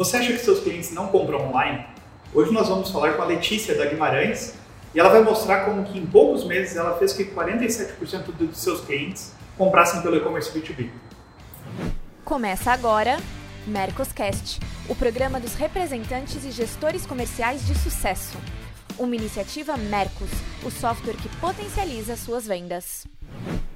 Você acha que seus clientes não compram online? Hoje nós vamos falar com a Letícia da Guimarães e ela vai mostrar como que em poucos meses ela fez que 47% dos seus clientes comprassem pelo e-commerce B2B. Começa agora Mercoscast, o programa dos representantes e gestores comerciais de sucesso. Uma iniciativa Mercos, o software que potencializa suas vendas.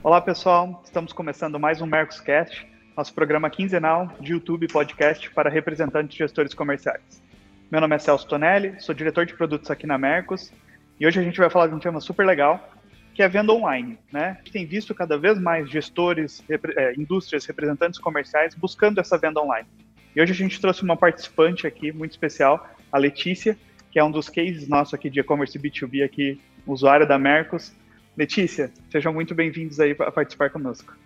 Olá pessoal, estamos começando mais um Mercoscast, nosso programa quinzenal de YouTube podcast para representantes e gestores comerciais. Meu nome é Celso Tonelli, sou diretor de produtos aqui na Mercos e hoje a gente vai falar de um tema super legal, que é a venda online. Né? Gente tem visto cada vez mais gestores, é, indústrias, representantes comerciais buscando essa venda online. E hoje a gente trouxe uma participante aqui muito especial, a Letícia, que é um dos cases nossos aqui de e-commerce B2B aqui, usuário da Mercos. Letícia, sejam muito bem-vindos aí a participar conosco.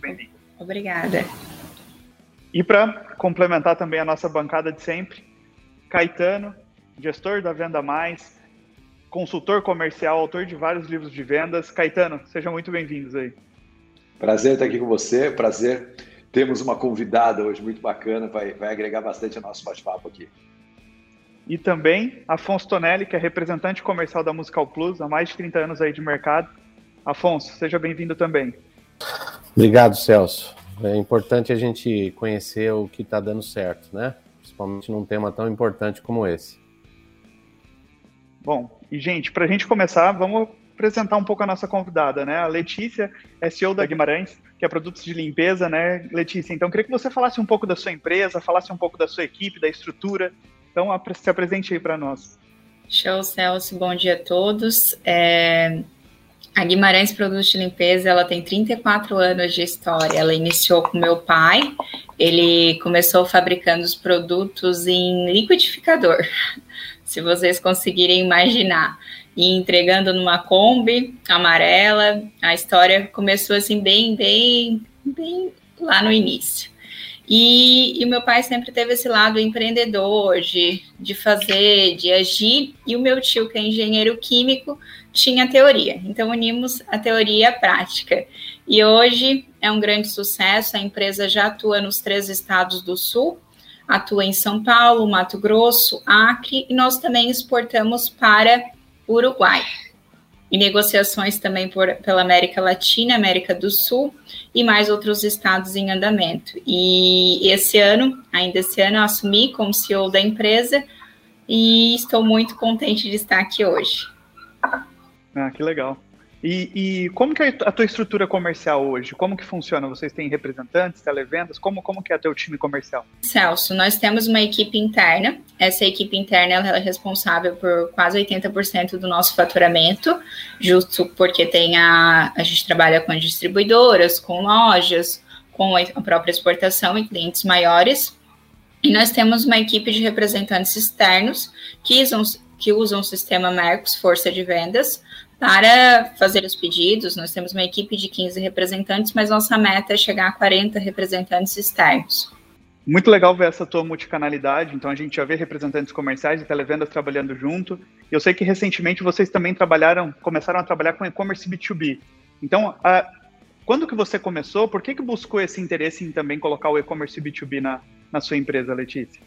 Bem-vindo. Obrigada. E para complementar também a nossa bancada de sempre, Caetano, gestor da Venda Mais, consultor comercial, autor de vários livros de vendas. Caetano, sejam muito bem-vindos aí. Prazer estar aqui com você, prazer. Temos uma convidada hoje muito bacana, vai, vai agregar bastante ao nosso bate-papo aqui. E também Afonso Tonelli, que é representante comercial da Musical Plus, há mais de 30 anos aí de mercado. Afonso, seja bem-vindo também. Obrigado, Celso. É importante a gente conhecer o que está dando certo, né? Principalmente num tema tão importante como esse. Bom, e gente, para a gente começar, vamos apresentar um pouco a nossa convidada, né? A Letícia é CEO da Guimarães, que é produtos de limpeza, né? Letícia, então queria que você falasse um pouco da sua empresa, falasse um pouco da sua equipe, da estrutura. Então, se apresente aí para nós. Show, Celso. Bom dia a todos. É, a Guimarães Produtos de Limpeza, ela tem 34 anos de história. Ela iniciou com meu pai. Ele começou fabricando os produtos em liquidificador, se vocês conseguirem imaginar. E entregando numa Kombi amarela. A história começou assim bem, bem, bem lá no início. E, e, o meu pai sempre teve esse lado empreendedor, de, de fazer, de agir, e o meu tio, que é engenheiro químico, tinha teoria. Então, unimos a teoria a prática. E hoje é um grande sucesso, a empresa já atua nos três estados do Sul, atua em São Paulo, Mato Grosso, Acre, e nós também exportamos para Uruguai e negociações também por, pela América Latina, América do Sul e mais outros estados em andamento. E esse ano, ainda esse ano, eu assumi como CEO da empresa e estou muito contente de estar aqui hoje. Ah, que legal. E, e, como que é a tua estrutura comercial hoje? Como que funciona? Vocês têm representantes, televendas? Como, como que é teu time comercial? Celso, nós temos uma equipe interna. Essa equipe interna ela é responsável por quase 80% do nosso faturamento, justo porque tem a, a gente trabalha com as distribuidoras, com lojas, com a própria exportação e clientes maiores. E nós temos uma equipe de representantes externos que usam, que usam o sistema Mercos Força de Vendas para fazer os pedidos. Nós temos uma equipe de 15 representantes, mas nossa meta é chegar a 40 representantes externos. Muito legal ver essa tua multicanalidade. Então a gente já vê representantes comerciais e televendas trabalhando junto. Eu sei que recentemente vocês também trabalharam, começaram a trabalhar com e-commerce B2B. Então, a, quando que você começou? Por que que buscou esse interesse em também colocar o e-commerce B2B na, na sua empresa, Letícia?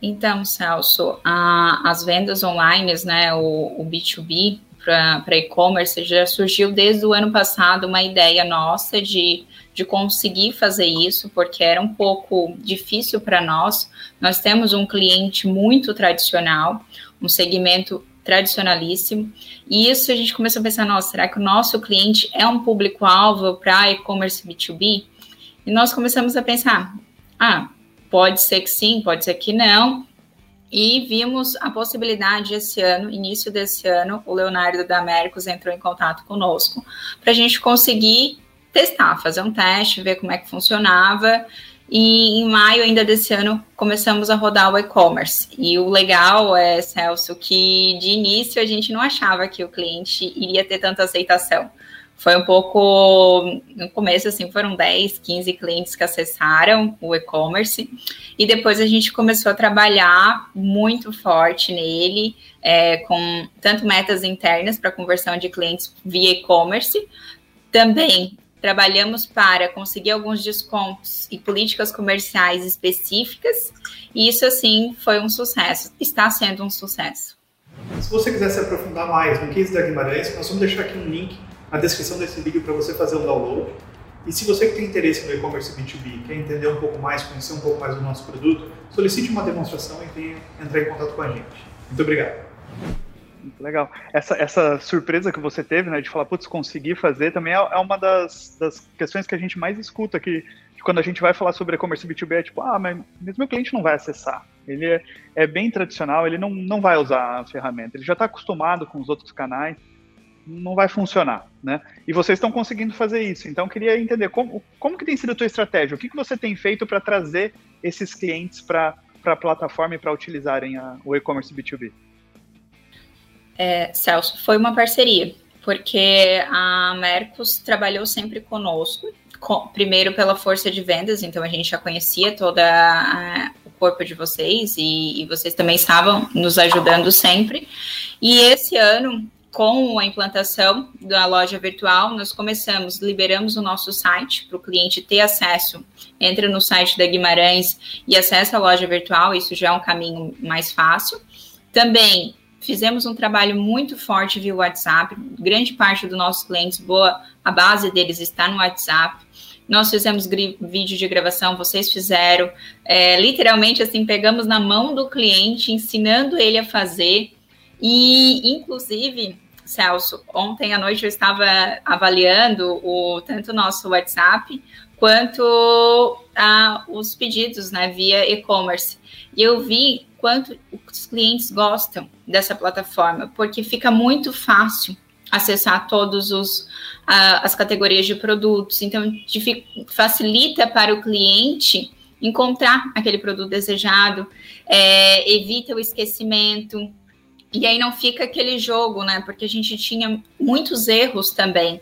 Então, Celso, a, as vendas online, né, o, o B2B, para e-commerce já surgiu desde o ano passado uma ideia nossa de, de conseguir fazer isso, porque era um pouco difícil para nós. Nós temos um cliente muito tradicional, um segmento tradicionalíssimo, e isso a gente começou a pensar: nossa, será que o nosso cliente é um público-alvo para e-commerce B2B? E nós começamos a pensar: ah, pode ser que sim, pode ser que não, e vimos a possibilidade esse ano, início desse ano, o Leonardo da Américos entrou em contato conosco para a gente conseguir testar, fazer um teste, ver como é que funcionava. E em maio ainda desse ano começamos a rodar o e-commerce. E o legal é, Celso, que de início a gente não achava que o cliente iria ter tanta aceitação. Foi um pouco. No começo, assim, foram 10, 15 clientes que acessaram o e-commerce, e depois a gente começou a trabalhar muito forte nele, é, com tanto metas internas para conversão de clientes via e-commerce, também trabalhamos para conseguir alguns descontos e políticas comerciais específicas, e isso, assim, foi um sucesso, está sendo um sucesso. Se você quiser se aprofundar mais no case da Guimarães, nós vamos deixar aqui um link na descrição desse vídeo para você fazer o download. E se você que tem interesse no e-commerce B2B, quer entender um pouco mais, conhecer um pouco mais do nosso produto, solicite uma demonstração e venha entrar em contato com a gente. Muito obrigado. Legal. Essa, essa surpresa que você teve, né, de falar, putz, consegui fazer, também é, é uma das, das questões que a gente mais escuta, que quando a gente vai falar sobre e-commerce B2B é tipo, ah, mas, mas meu cliente não vai acessar. Ele é, é bem tradicional, ele não, não vai usar a ferramenta, ele já está acostumado com os outros canais, não vai funcionar, né? E vocês estão conseguindo fazer isso. Então, queria entender como, como que tem sido a tua estratégia, o que, que você tem feito para trazer esses clientes para a plataforma e para utilizarem a, o e-commerce B2B? é, Celso, foi uma parceria, porque a Mercos trabalhou sempre conosco, com, primeiro pela força de vendas, então a gente já conhecia todo o corpo de vocês e, e vocês também estavam nos ajudando sempre. E esse ano, com a implantação da loja virtual, nós começamos, liberamos o nosso site para o cliente ter acesso. Entra no site da Guimarães e acessa a loja virtual, isso já é um caminho mais fácil. Também Fizemos um trabalho muito forte via WhatsApp. Grande parte dos nossos clientes, boa, a base deles está no WhatsApp. Nós fizemos vídeo de gravação, vocês fizeram. É, literalmente, assim, pegamos na mão do cliente, ensinando ele a fazer. E, inclusive, Celso, ontem à noite eu estava avaliando o tanto o nosso WhatsApp quanto a, os pedidos né, via e-commerce. E eu vi quanto os clientes gostam dessa plataforma, porque fica muito fácil acessar todos os uh, as categorias de produtos, então facilita para o cliente encontrar aquele produto desejado, é, evita o esquecimento e aí não fica aquele jogo, né? Porque a gente tinha muitos erros também.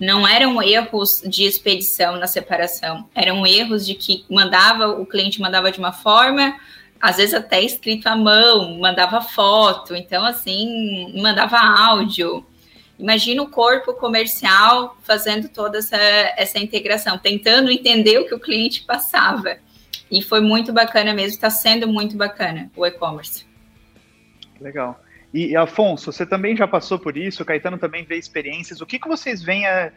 Não eram erros de expedição na separação, eram erros de que mandava o cliente mandava de uma forma, às vezes até escrito à mão, mandava foto, então assim, mandava áudio. Imagina o corpo comercial fazendo toda essa, essa integração, tentando entender o que o cliente passava. E foi muito bacana mesmo, está sendo muito bacana o e-commerce. Legal. E, Afonso, você também já passou por isso, o Caetano também vê experiências. O que, que vocês veem a,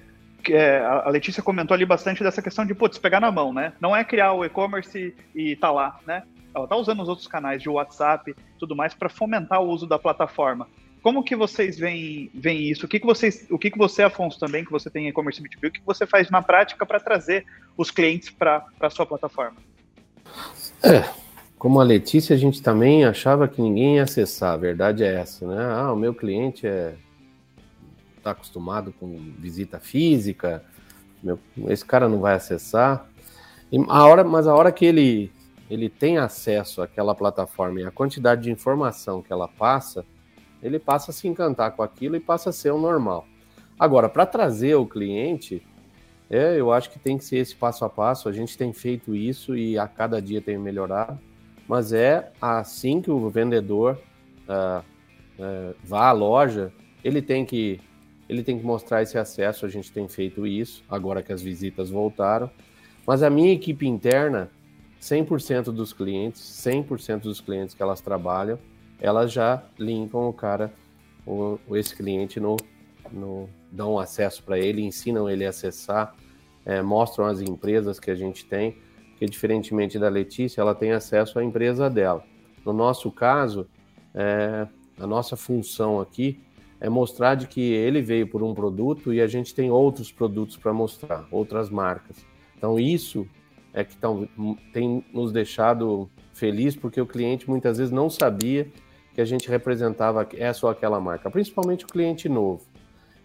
é, a Letícia comentou ali bastante dessa questão de, putz, pegar na mão, né? Não é criar o e-commerce e tá lá, né? ela está usando os outros canais de WhatsApp tudo mais para fomentar o uso da plataforma. Como que vocês veem, veem isso? O que, que vocês, o que, que você, Afonso, também, que você tem e-commerce B2B, o que, que você faz na prática para trazer os clientes para a sua plataforma? É, como a Letícia, a gente também achava que ninguém ia acessar, a verdade é essa, né? Ah, o meu cliente é está acostumado com visita física, meu, esse cara não vai acessar. E a hora, mas a hora que ele ele tem acesso àquela plataforma e a quantidade de informação que ela passa, ele passa a se encantar com aquilo e passa a ser o normal. Agora, para trazer o cliente, é, eu acho que tem que ser esse passo a passo. A gente tem feito isso e a cada dia tem melhorado, mas é assim que o vendedor uh, uh, vá à loja, ele tem que ele tem que mostrar esse acesso. A gente tem feito isso agora que as visitas voltaram. Mas a minha equipe interna 100% dos clientes, 100% dos clientes que elas trabalham, elas já linkam o cara, o, esse cliente no, no dão acesso para ele, ensinam ele a acessar, é, mostram as empresas que a gente tem, diferentemente da Letícia, ela tem acesso à empresa dela. No nosso caso, é, a nossa função aqui é mostrar de que ele veio por um produto e a gente tem outros produtos para mostrar, outras marcas. Então isso é que tão, tem nos deixado feliz porque o cliente muitas vezes não sabia que a gente representava essa ou aquela marca, principalmente o cliente novo.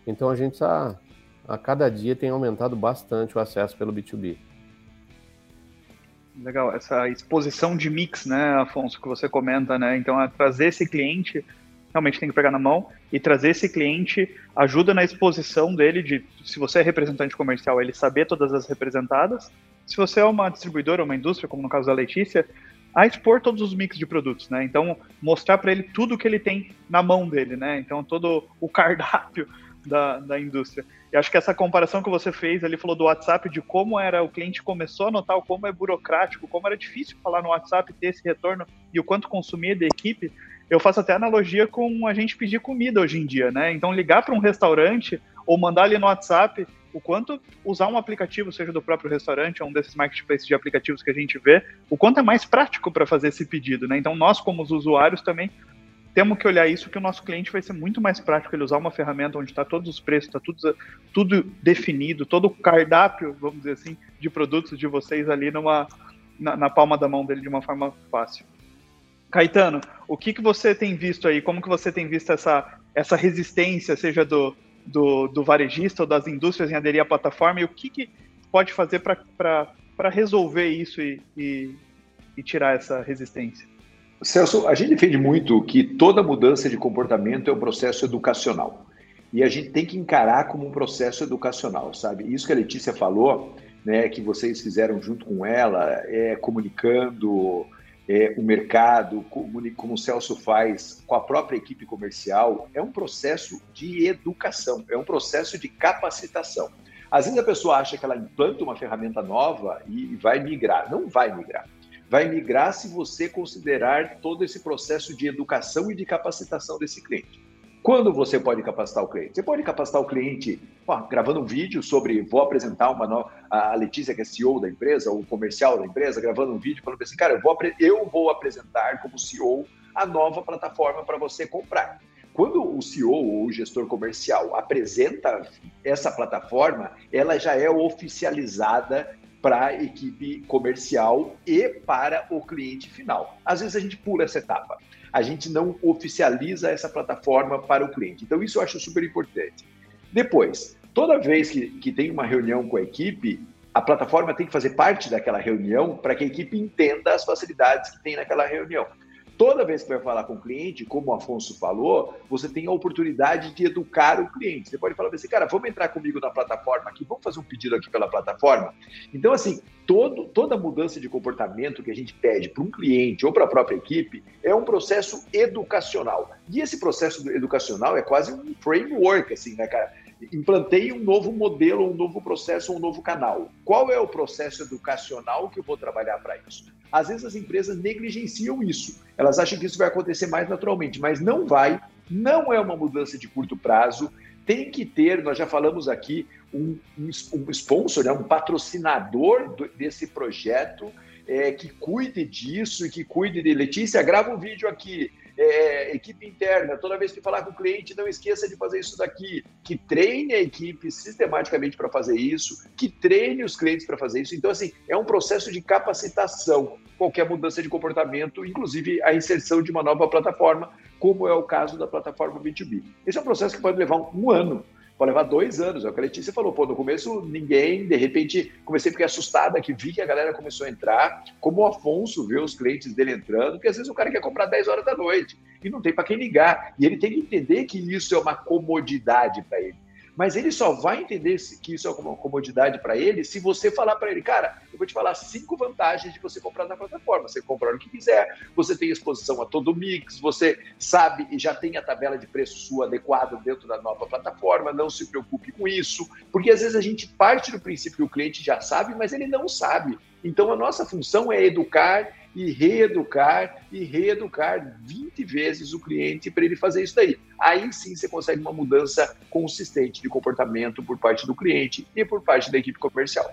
Então a gente a, a cada dia tem aumentado bastante o acesso pelo B2B. Legal, essa exposição de mix, né, Afonso, que você comenta, né? Então, é trazer esse cliente realmente tem que pegar na mão e trazer esse cliente ajuda na exposição dele de se você é representante comercial, ele saber todas as representadas se você é uma distribuidora, uma indústria, como no caso da Letícia, a expor todos os mix de produtos, né? Então, mostrar para ele tudo que ele tem na mão dele, né? Então, todo o cardápio da, da indústria. E acho que essa comparação que você fez ali, falou do WhatsApp, de como era o cliente começou a notar como é burocrático, como era difícil falar no WhatsApp, ter esse retorno e o quanto consumia da equipe, eu faço até analogia com a gente pedir comida hoje em dia, né? Então, ligar para um restaurante ou mandar ali no WhatsApp, o quanto usar um aplicativo, seja do próprio restaurante ou um desses marketplaces de aplicativos que a gente vê, o quanto é mais prático para fazer esse pedido, né? Então, nós, como os usuários, também temos que olhar isso que o nosso cliente vai ser muito mais prático ele usar uma ferramenta onde está todos os preços, está tudo, tudo definido, todo o cardápio, vamos dizer assim, de produtos de vocês ali numa, na, na palma da mão dele de uma forma fácil. Caetano, o que, que você tem visto aí? Como que você tem visto essa, essa resistência, seja do, do, do varejista ou das indústrias em aderir à plataforma, e o que, que pode fazer para resolver isso e, e, e tirar essa resistência? Celso, a gente defende muito que toda mudança de comportamento é um processo educacional. E a gente tem que encarar como um processo educacional, sabe? Isso que a Letícia falou, né, que vocês fizeram junto com ela, é comunicando é, o mercado, como, o Celso faz com a própria equipe comercial, é um processo de educação, é um processo de capacitação. Às vezes a pessoa acha que ela implanta uma ferramenta nova e vai migrar. Não vai migrar vai migrar se você considerar todo esse processo de educação e de capacitação desse cliente. Quando você pode capacitar o cliente? Você pode capacitar o cliente gravando um vídeo sobre vou apresentar uma nova. A Letícia, que é CEO da empresa, ou comercial da empresa, gravando um vídeo falando assim, cara, eu vou, eu vou apresentar como CEO a nova plataforma para você comprar. Quando o CEO ou o gestor comercial apresenta essa plataforma, ela já é oficializada para a equipe comercial e para o cliente final. Às vezes a gente pula essa etapa. A gente não oficializa essa plataforma para o cliente. Então, isso eu acho super importante. Depois, toda vez que, que tem uma reunião com a equipe, a plataforma tem que fazer parte daquela reunião para que a equipe entenda as facilidades que tem naquela reunião. Toda vez que vai falar com o cliente, como o Afonso falou, você tem a oportunidade de educar o cliente. Você pode falar assim, cara, vamos entrar comigo na plataforma aqui, vamos fazer um pedido aqui pela plataforma. Então, assim, todo, toda mudança de comportamento que a gente pede para um cliente ou para a própria equipe é um processo educacional. E esse processo educacional é quase um framework, assim, né, cara? Implantei um novo modelo, um novo processo, um novo canal. Qual é o processo educacional que eu vou trabalhar para isso? Às vezes as empresas negligenciam isso. Elas acham que isso vai acontecer mais naturalmente, mas não vai. Não é uma mudança de curto prazo. Tem que ter, nós já falamos aqui, um, um, sponsor, né, um patrocinador do, desse projeto é, que cuide disso e que cuide de Letícia, grava um vídeo aqui é, equipe interna, toda vez que falar com o cliente, não esqueça de fazer isso daqui, que treine a equipe sistematicamente para fazer isso, que treine os clientes para fazer isso. Então, assim, é um processo de capacitação, qualquer mudança de comportamento, inclusive a inserção de uma nova plataforma, como é o caso da plataforma B2B. Esse é um processo que pode levar um ano pode levar dois anos. É o que a Letícia falou. Pô, no começo ninguém, de repente, comecei a ficar assustada que vi que a galera começou a entrar, como o Afonso vê os clientes dele entrando, porque às vezes o cara quer comprar 10 horas da noite e não tem para quem ligar. E ele tem que entender que isso é uma comodidade para ele. Mas ele só vai entender que isso é uma comodidade para ele se você falar para ele, cara, eu vou te falar cinco vantagens de você comprar na plataforma. Você comprar o que quiser, você tem exposição a todo mix, você sabe e já tem a tabela de preço sua adequada dentro da nova plataforma, não se preocupe com isso, porque às vezes a gente parte do princípio que o cliente já sabe, mas ele não sabe. Então a nossa função é educar e reeducar e reeducar 20 vezes o cliente para ele fazer isso daí. Aí sim você consegue uma mudança consistente de comportamento por parte do cliente e por parte da equipe comercial.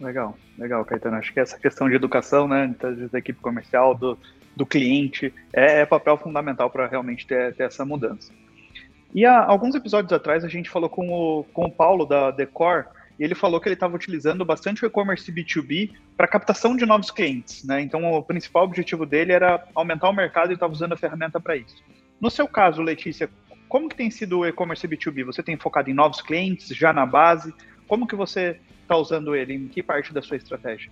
Legal, legal, Caetano. Acho que essa questão de educação, né, da equipe comercial, do, do cliente, é, é papel fundamental para realmente ter, ter essa mudança. E há alguns episódios atrás a gente falou com o, com o Paulo da Decor e ele falou que ele estava utilizando bastante o e-commerce B2B para captação de novos clientes, né? Então o principal objetivo dele era aumentar o mercado e estava usando a ferramenta para isso. No seu caso, Letícia, como que tem sido o e-commerce B2B? Você tem focado em novos clientes, já na base? Como que você está usando ele? Em que parte da sua estratégia?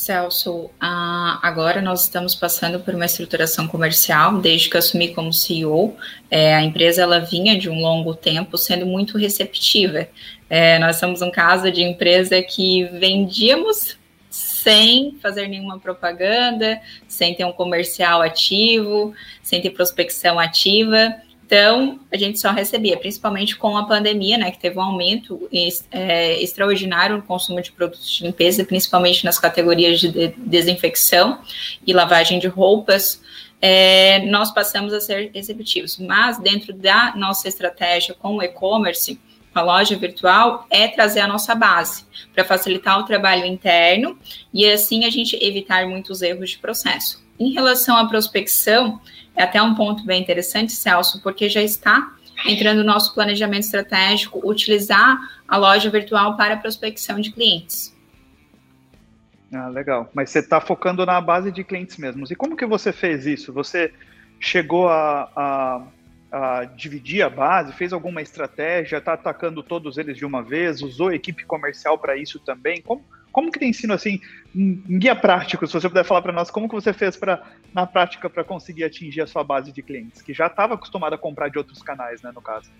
Celso, agora nós estamos passando por uma estruturação comercial desde que assumi como CEO. É, a empresa ela vinha de um longo tempo sendo muito receptiva. É, nós somos um caso de empresa que vendíamos sem fazer nenhuma propaganda, sem ter um comercial ativo, sem ter prospecção ativa. Então, a gente só recebia, principalmente com a pandemia, né, que teve um aumento é, extraordinário no consumo de produtos de limpeza, principalmente nas categorias de desinfecção e lavagem de roupas, é, nós passamos a ser executivos. Mas, dentro da nossa estratégia com o e-commerce, a loja virtual é trazer a nossa base para facilitar o trabalho interno e assim a gente evitar muitos erros de processo. Em relação à prospecção, é até um ponto bem interessante, Celso, porque já está entrando no nosso planejamento estratégico utilizar a loja virtual para prospecção de clientes. Ah, legal. Mas você está focando na base de clientes mesmos. E como que você fez isso? Você chegou a, a, a dividir a base, fez alguma estratégia, está atacando todos eles de uma vez, usou equipe comercial para isso também? Como, como que tem sido assim, em guia prático, se você puder falar para nós, como que você fez para na prática para conseguir atingir a sua base de clientes, que já estava acostumada a comprar de outros canais, né, no caso?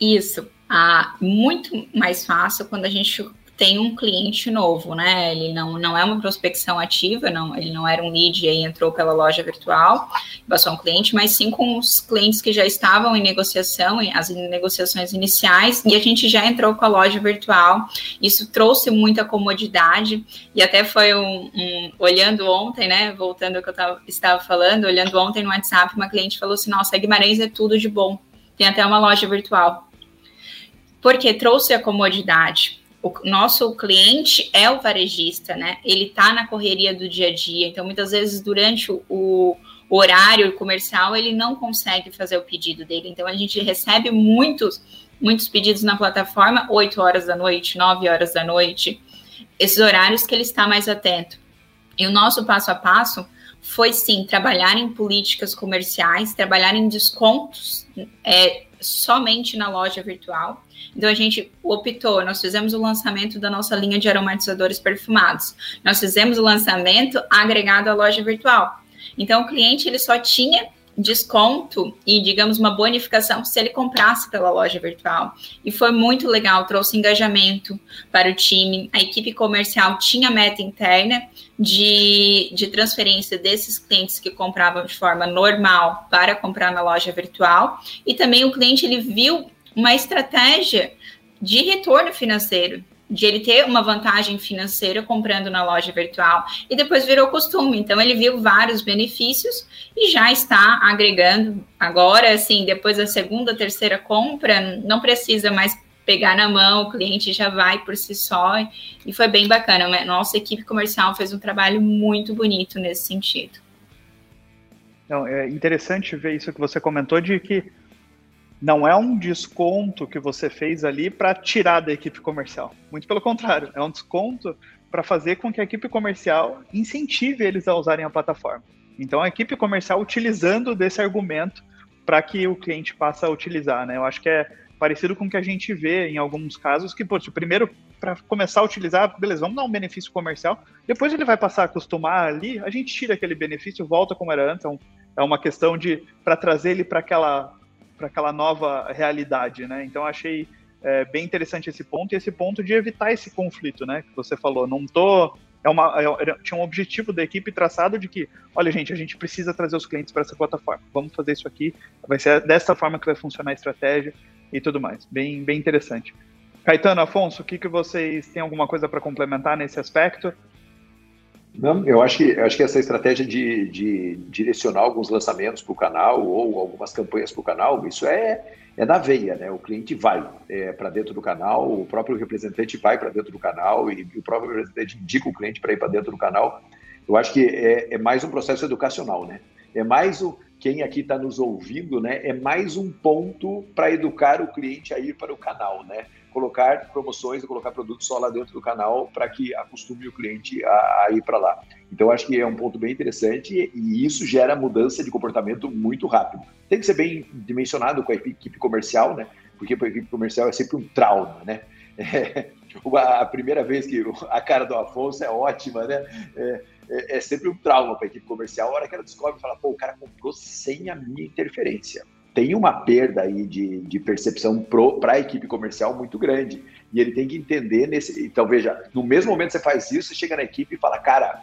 Isso, ah, muito mais fácil quando a gente tem um cliente novo, né? Ele não, não é uma prospecção ativa, não, ele não era um lead e aí entrou pela loja virtual, passou um cliente, mas sim com os clientes que já estavam em negociação, as negociações iniciais, e a gente já entrou com a loja virtual. Isso trouxe muita comodidade, e até foi um, um olhando ontem, né? Voltando ao que eu tava, estava falando, olhando ontem no WhatsApp, uma cliente falou assim: nossa, Guimarães é tudo de bom. Tem até uma loja virtual. Porque trouxe a comodidade o nosso cliente é o varejista, né? Ele está na correria do dia a dia, então muitas vezes durante o, o, horário comercial ele não consegue fazer o pedido dele. Então a gente recebe muitos, muitos pedidos na plataforma, 8 horas da noite, 9 horas da noite, esses horários que ele está mais atento. E o nosso passo a passo foi sim trabalhar em políticas comerciais, trabalhar em descontos é, somente na loja virtual então a gente optou, nós fizemos o lançamento da nossa linha de aromatizadores perfumados. Nós fizemos o lançamento agregado à loja virtual. Então o cliente ele só tinha desconto e, digamos, uma bonificação se ele comprasse pela loja virtual. E foi muito legal, trouxe engajamento para o time. A equipe comercial tinha meta interna de, de transferência desses clientes que compravam de forma normal para comprar na loja virtual. E também o cliente ele viu uma estratégia de retorno financeiro, de ele ter uma vantagem financeira comprando na loja virtual e depois virou costume. Então ele viu vários benefícios e já está agregando. Agora, assim, depois da segunda, terceira compra, não precisa mais pegar na mão, o cliente já vai por si só e foi bem bacana. Nossa equipe comercial fez um trabalho muito bonito nesse sentido. Não, é interessante ver isso que você comentou de que não é um desconto que você fez ali para tirar da equipe comercial. Muito pelo contrário, é um desconto para fazer com que a equipe comercial incentive eles a usarem a plataforma. Então, a equipe comercial utilizando desse argumento para que o cliente passe a utilizar, né? Eu acho que é parecido com o que a gente vê em alguns casos, que, pô, primeiro, para começar a utilizar, beleza, vamos dar um benefício comercial, depois ele vai passar a acostumar ali, a gente tira aquele benefício, volta como era antes, é, é uma questão de, para trazer ele para aquela para aquela nova realidade, né? Então achei é, bem interessante esse ponto e esse ponto de evitar esse conflito, né? Que você falou, não tô é uma, é, tinha um objetivo da equipe traçado de que, olha, gente, a gente precisa trazer os clientes para essa plataforma. Vamos fazer isso aqui. Vai ser dessa forma que vai funcionar a estratégia e tudo mais. Bem, bem interessante. Caetano, Afonso, o que, que vocês têm alguma coisa para complementar nesse aspecto? Não, eu acho que, eu acho que essa estratégia de, de direcionar alguns lançamentos para o canal ou algumas campanhas para o canal, isso é, é na veia, né? O cliente vai é, para dentro do canal, o próprio representante vai para dentro do canal e, e, o próprio representante indica o cliente para ir para dentro do canal. Eu acho que é, é, mais um processo educacional, né? É mais o quem aqui está nos ouvindo, né? É mais um ponto para educar o cliente a ir para o canal, né? Colocar promoções e colocar produtos só lá dentro do canal para que acostume o cliente a, a ir para lá. Então, acho que é um ponto bem interessante e isso gera mudança de comportamento muito rápido. Tem que ser bem dimensionado com a equipe comercial, né? Porque para a equipe comercial é sempre um trauma, né? É, a primeira vez que a cara do Afonso é ótima, né? É, é, é sempre um trauma para a equipe comercial. A hora que ela descobre, fala, pô, o cara comprou sem a minha interferência tem uma perda aí de, de percepção para a equipe comercial muito grande. E ele tem que entender nesse. Então, veja, no mesmo momento que você faz isso, você chega na equipe e fala, cara,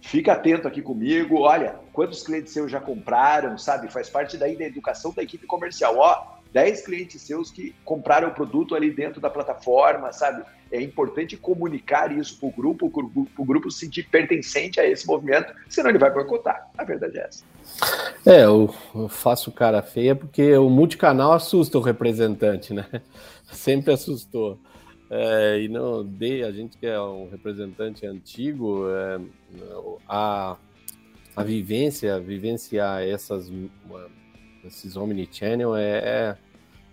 fica atento aqui comigo, olha, quantos clientes seus já compraram, sabe? Faz parte daí da educação da equipe comercial. Ó, 10 clientes seus que compraram o produto ali dentro da plataforma, sabe? É importante comunicar isso para o grupo, para o grupo se sentir pertencente a esse movimento, senão ele vai boicotar. A verdade é essa. É, eu, faço cara feia porque o multicanal assusta o representante, né? Sempre assustou. É, e não de a gente que é um representante antigo, é, a, a vivência, vivenciar essas esses omnichannel é,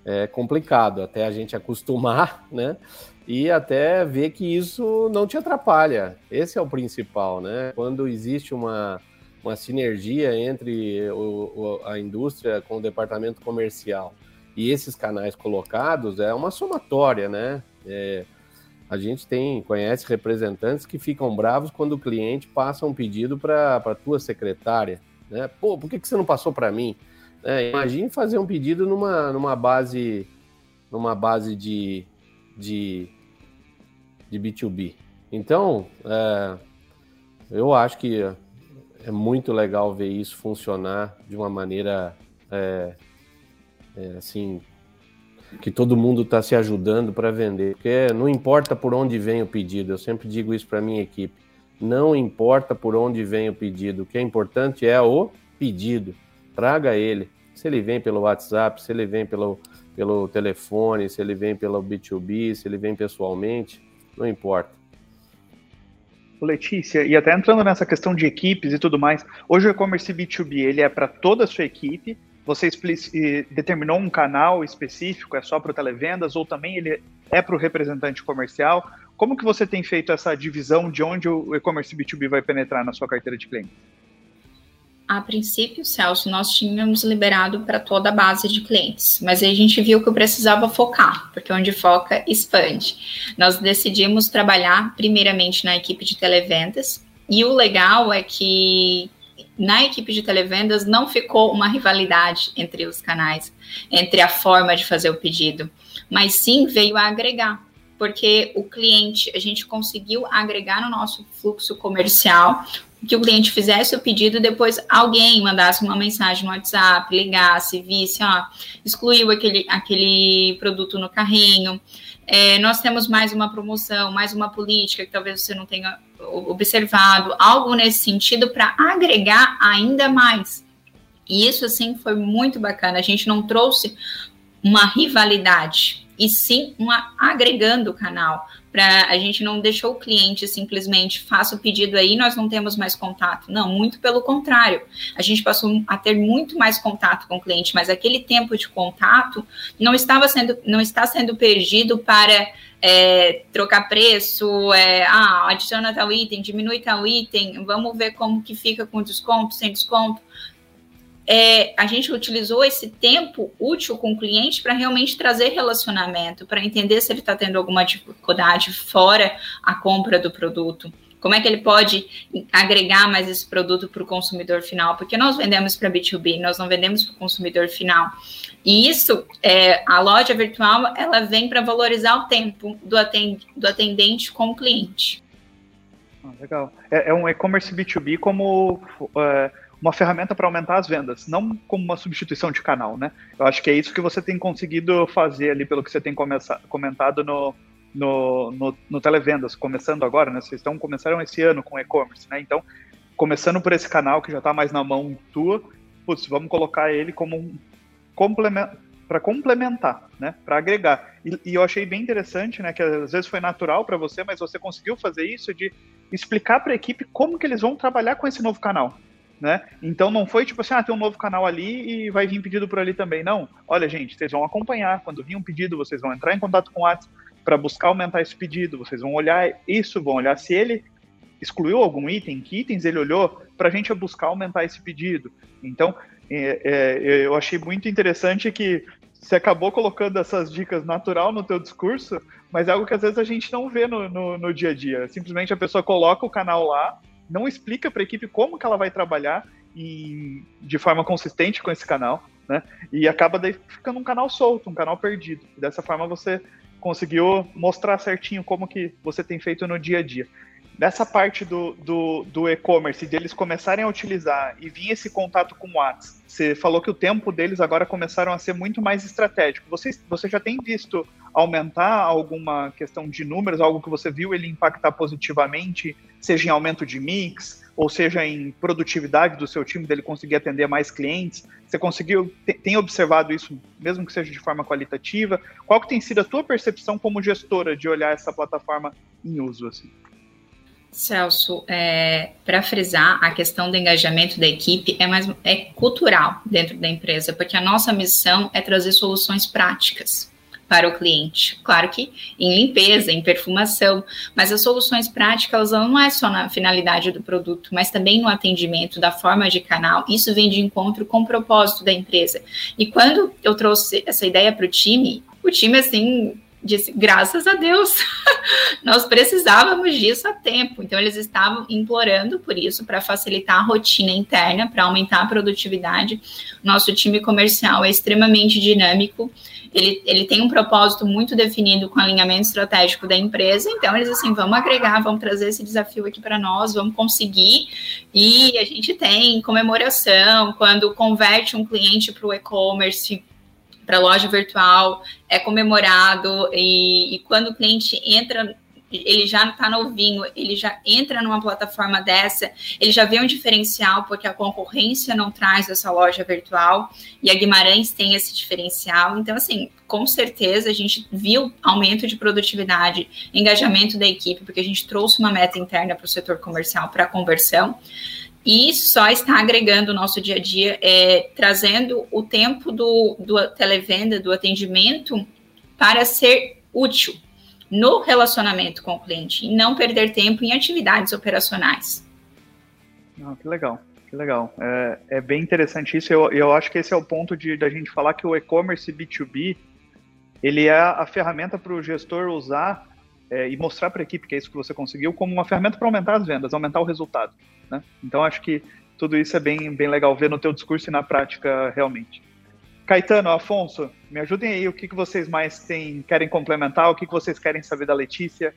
é, é complicado até a gente acostumar, né? E até ver que isso não te atrapalha. Esse é o principal, né? Quando existe uma, uma sinergia entre o, o, a indústria com o departamento comercial e esses canais colocados, é uma somatória, né? É, a gente tem, conhece representantes que ficam bravos quando o cliente passa um pedido para a tua secretária, né? Pô, por que, que você não passou para mim? É, imagine fazer um pedido numa, numa base numa base de, de, de B2B. Então, é, eu acho que é muito legal ver isso funcionar de uma maneira é, é, assim que todo mundo está se ajudando para vender, porque não importa por onde vem o pedido. Eu sempre digo isso para minha equipe. Não importa por onde vem o pedido. O que é importante é o pedido. Traga ele se ele vem pelo WhatsApp, se ele vem pelo, pelo telefone, se ele vem pelo B2B, se ele vem pessoalmente, não importa. Letícia, e até entrando nessa questão de equipes e tudo mais, hoje o e-commerce B2B ele é para toda a sua equipe? Você determinou um canal específico, é só para o televendas, ou também ele é para o representante comercial? Como que você tem feito essa divisão de onde o e-commerce B2B vai penetrar na sua carteira de clientes? A princípio, Celso, nós tínhamos liberado para toda a base de clientes, mas aí a gente viu que eu precisava focar, porque onde foca, expande. Nós decidimos trabalhar primeiramente na equipe de televendas, e o legal é que na equipe de televendas não ficou uma rivalidade entre os canais, entre a forma de fazer o pedido, mas sim veio a agregar porque o cliente, a gente conseguiu agregar no nosso fluxo comercial que o cliente fizesse o pedido, depois alguém mandasse uma mensagem no WhatsApp, ligasse, visse, ó, excluiu aquele, aquele produto no carrinho. É, nós temos mais uma promoção, mais uma política que talvez você não tenha observado, algo nesse sentido para agregar ainda mais. E isso, assim, foi muito bacana. A gente não trouxe uma rivalidade, e sim uma agregando o canal. Para a gente não deixou o cliente simplesmente faça o pedido aí, nós não temos mais contato. Não, muito pelo contrário. A gente passou a ter muito mais contato com o cliente, mas aquele tempo de contato não estava sendo, não está sendo perdido para é, trocar preço, é, ah, adiciona tal item, diminui tal item, vamos ver como que fica com desconto, sem desconto é, a gente utilizou esse tempo útil com o cliente para realmente trazer relacionamento, para entender se ele está tendo alguma dificuldade fora a compra do produto. Como é que ele pode agregar mais esse produto para o consumidor final? Porque nós vendemos para B2B, nós não vendemos para o consumidor final. E isso, é, a loja virtual, ela vem para valorizar o tempo do, do atendente com o cliente. Ah, legal. É, é um e-commerce B2B como... Uh uma ferramenta para aumentar as vendas, não como uma substituição de canal, né? Eu acho que é isso que você tem conseguido fazer ali, pelo que você tem comentado no, no, no, no televendas, começando agora, né? Vocês estão começaram esse ano com e-commerce, né? Então, começando por esse canal que já está mais na mão tua, putz, vamos colocar ele como um complemento para complementar, né, para agregar. E, e, eu achei bem interessante, né, que às vezes foi natural para você, mas você conseguiu fazer isso de explicar para a equipe como que eles vão trabalhar com esse novo canal né? Então não foi tipo assim, ah, tem um novo canal ali e vai vir pedido por ali também. Não. Olha, gente, vocês vão acompanhar. Quando vir um pedido, vocês vão entrar em contato com o WhatsApp para buscar aumentar esse pedido. Vocês vão olhar isso, vão olhar se ele excluiu algum item, que itens ele olhou, para a gente buscar aumentar esse pedido. Então, é, é, eu achei muito interessante que você acabou colocando essas dicas natural no teu discurso, mas é algo que às vezes a gente não vê no, no, no dia a dia. Simplesmente a pessoa coloca o canal lá, não explica para a equipe como que ela vai trabalhar em, de forma consistente com esse canal, né? E acaba daí ficando um canal solto, um canal perdido. Dessa forma você conseguiu mostrar certinho como que você tem feito no dia a dia. Dessa parte do, do, do e-commerce, deles começarem a utilizar e vir esse contato com o WhatsApp, você falou que o tempo deles agora começaram a ser muito mais estratégico. Você, você já tem visto aumentar alguma questão de números, algo que você viu ele impactar positivamente, seja em aumento de mix, ou seja em produtividade do seu time, dele conseguir atender mais clientes? Você conseguiu, tem observado isso, mesmo que seja de forma qualitativa? Qual que tem sido a tua percepção como gestora de olhar essa plataforma em uso? Assim? Celso, é, para frisar, a questão do engajamento da equipe é, mais, é cultural dentro da empresa, porque a nossa missão é trazer soluções práticas para o cliente. Claro que em limpeza, em perfumação, mas as soluções práticas não é só na finalidade do produto, mas também no atendimento, da forma de canal. Isso vem de encontro com o propósito da empresa. E quando eu trouxe essa ideia para o time, o time, assim, disse: graças a Deus, nós precisávamos disso há tempo. Então, eles estavam implorando por isso, para facilitar a rotina interna, para aumentar a produtividade. Nosso time comercial é extremamente dinâmico. Ele, ele tem um propósito muito definido com alinhamento estratégico da empresa, então eles assim, vamos agregar, vamos trazer esse desafio aqui para nós, vamos conseguir, e a gente tem comemoração, quando converte um cliente para o e-commerce, para loja virtual, é comemorado, e, e quando o cliente entra ele já está novinho, ele já entra numa plataforma dessa, ele já vê um diferencial, porque a concorrência não traz essa loja virtual, e a Guimarães tem esse diferencial. Então, assim, com certeza a gente viu aumento de produtividade, engajamento da equipe, porque a gente trouxe uma meta interna para o setor comercial para conversão e só está agregando o nosso dia a dia, é, trazendo o tempo do, do televenda, do atendimento, para ser útil no relacionamento com o cliente e não perder tempo em atividades operacionais. Ah, que legal, que legal. É, é bem interessante isso. Eu, eu acho que esse é o ponto de da gente falar que o e-commerce B2B ele é a ferramenta para o gestor usar é, e mostrar para a equipe que é isso que você conseguiu como uma ferramenta para aumentar as vendas, aumentar o resultado. Né? Então acho que tudo isso é bem, bem legal ver no teu discurso e na prática realmente. Caetano, Afonso, me ajudem aí, o que, que vocês mais têm, querem complementar, o que, que vocês querem saber da Letícia?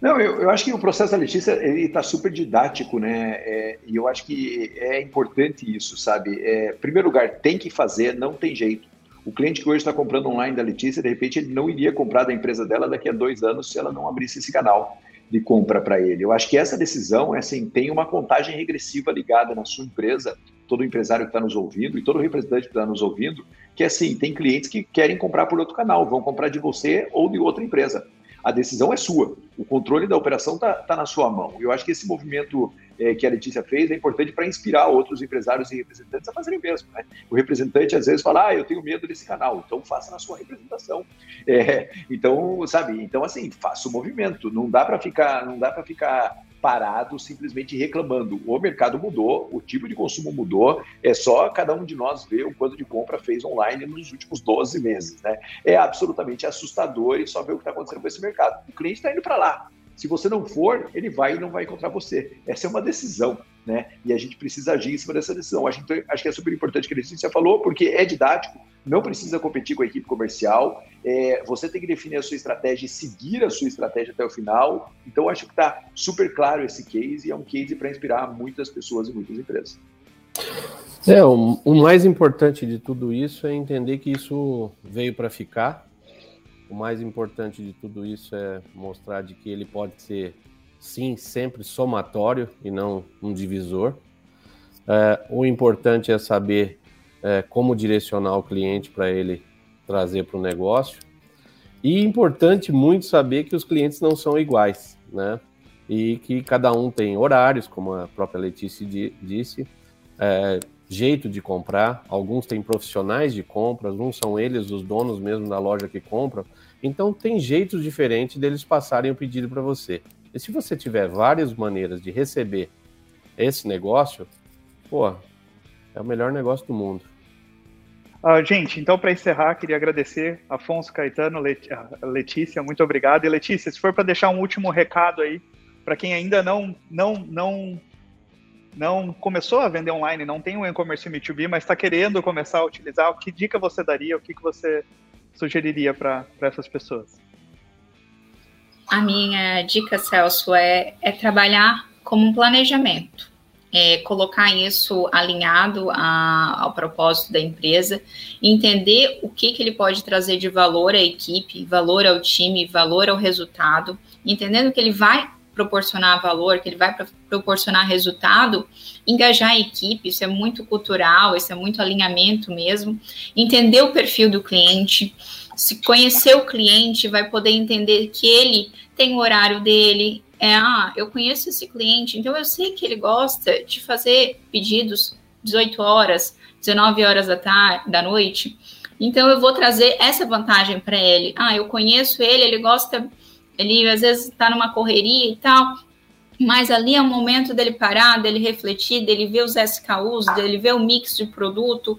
Não, eu, eu acho que o processo da Letícia está super didático, né? É, e eu acho que é importante isso, sabe? É, em primeiro lugar, tem que fazer, não tem jeito. O cliente que hoje está comprando online da Letícia, de repente, ele não iria comprar da empresa dela daqui a dois anos se ela não abrisse esse canal de compra para ele. Eu acho que essa decisão, é assim, tem uma contagem regressiva ligada na sua empresa, todo empresário que está nos ouvindo e todo representante que está nos ouvindo, que assim, tem clientes que querem comprar por outro canal, vão comprar de você ou de outra empresa. A decisão é sua, o controle da operação está tá na sua mão. Eu acho que esse movimento é, que a Letícia fez é importante para inspirar outros empresários e representantes a fazerem mesmo. Né? O representante às vezes fala, ah, eu tenho medo desse canal, então faça na sua representação. É, então, sabe, então assim, faça o movimento. Não dá para ficar, não dá para ficar parado simplesmente reclamando. O mercado mudou, o tipo de consumo mudou, é só cada um de nós ver o quanto de compra fez online nos últimos 12 meses. Né? É absolutamente assustador e só ver o que está acontecendo com esse mercado. O cliente está indo para lá. Se você não for, ele vai e não vai encontrar você. Essa é uma decisão, né? E a gente precisa agir em cima dessa decisão. Acho, acho que é super importante que a Letícia falou, porque é didático, não precisa competir com a equipe comercial, é, você tem que definir a sua estratégia e seguir a sua estratégia até o final. Então, acho que está super claro esse case e é um case para inspirar muitas pessoas e muitas empresas. É, o, o mais importante de tudo isso é entender que isso veio para ficar o mais importante de tudo isso é mostrar de que ele pode ser, sim, sempre somatório e não um divisor. É, o importante é saber é, como direcionar o cliente para ele trazer para o negócio. E importante muito saber que os clientes não são iguais, né? E que cada um tem horários, como a própria Letícia disse, é, jeito de comprar, alguns têm profissionais de compras, uns são eles os donos mesmo da loja que compram. Então tem jeitos diferentes deles passarem o pedido para você. E se você tiver várias maneiras de receber esse negócio, pô, é o melhor negócio do mundo. Uh, gente, então para encerrar, queria agradecer Afonso Caetano, Let Letícia, muito obrigado. E Letícia, se for para deixar um último recado aí para quem ainda não não não não começou a vender online, não tem um e-commerce B2B, mas está querendo começar a utilizar, que dica você daria? O que, que você sugeriria para essas pessoas? A minha dica, Celso, é, é trabalhar como um planejamento. É, colocar isso alinhado a, ao propósito da empresa, entender o que, que ele pode trazer de valor à equipe, valor ao time, valor ao resultado, entendendo que ele vai proporcionar valor, que ele vai proporcionar resultado, engajar a equipe, isso é muito cultural, isso é muito alinhamento mesmo, entender o perfil do cliente, se conhecer o cliente, vai poder entender que ele tem o horário dele, é, ah, eu conheço esse cliente, então eu sei que ele gosta de fazer pedidos 18 horas, 19 horas da tarde, da noite, então eu vou trazer essa vantagem para ele. Ah, eu conheço ele, ele gosta ele às vezes está numa correria e tal, mas ali é o momento dele parar, dele refletir, dele ver os SKUs, dele ver o mix de produto,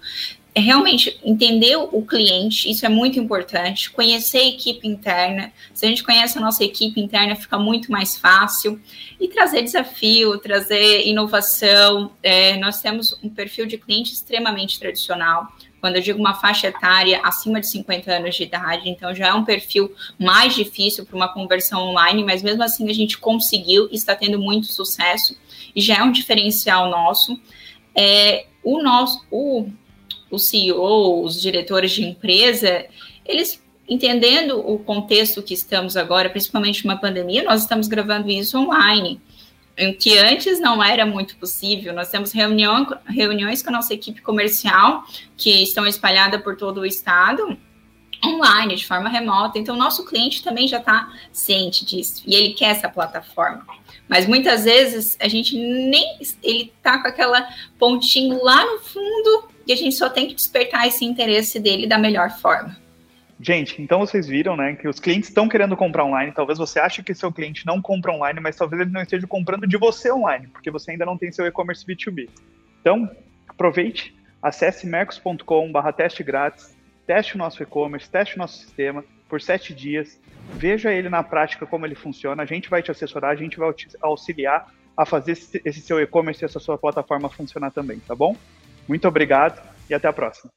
é realmente entender o cliente, isso é muito importante, conhecer a equipe interna, se a gente conhece a nossa equipe interna, fica muito mais fácil, e trazer desafio, trazer inovação, é, nós temos um perfil de cliente extremamente tradicional, quando eu digo uma faixa etária acima de 50 anos de idade, então já é um perfil mais difícil para uma conversão online, mas mesmo assim a gente conseguiu e está tendo muito sucesso e já é um diferencial nosso. É, o nosso, o, o CEO, os diretores de empresa, eles entendendo o contexto que estamos agora, principalmente uma pandemia, nós estamos gravando isso online que antes não era muito possível. Nós temos reunião, reuniões com a nossa equipe comercial, que estão espalhadas por todo o estado, online, de forma remota. Então, nosso cliente também já está ciente disso e ele quer essa plataforma. Mas muitas vezes a gente nem ele está com aquela pontinho lá no fundo e a gente só tem que despertar esse interesse dele da melhor forma. Gente, então vocês viram, né, que os clientes estão querendo comprar online. Talvez você ache que seu cliente não compra online, mas talvez ele não esteja comprando de você online, porque você ainda não tem seu e-commerce B2B. Então, aproveite, acesse mercos.com/barra teste grátis, teste o nosso e-commerce, teste o nosso sistema por sete dias, veja ele na prática como ele funciona. A gente vai te assessorar, a gente vai te auxiliar a fazer esse seu e-commerce e essa sua plataforma funcionar também, tá bom? Muito obrigado e até a próxima.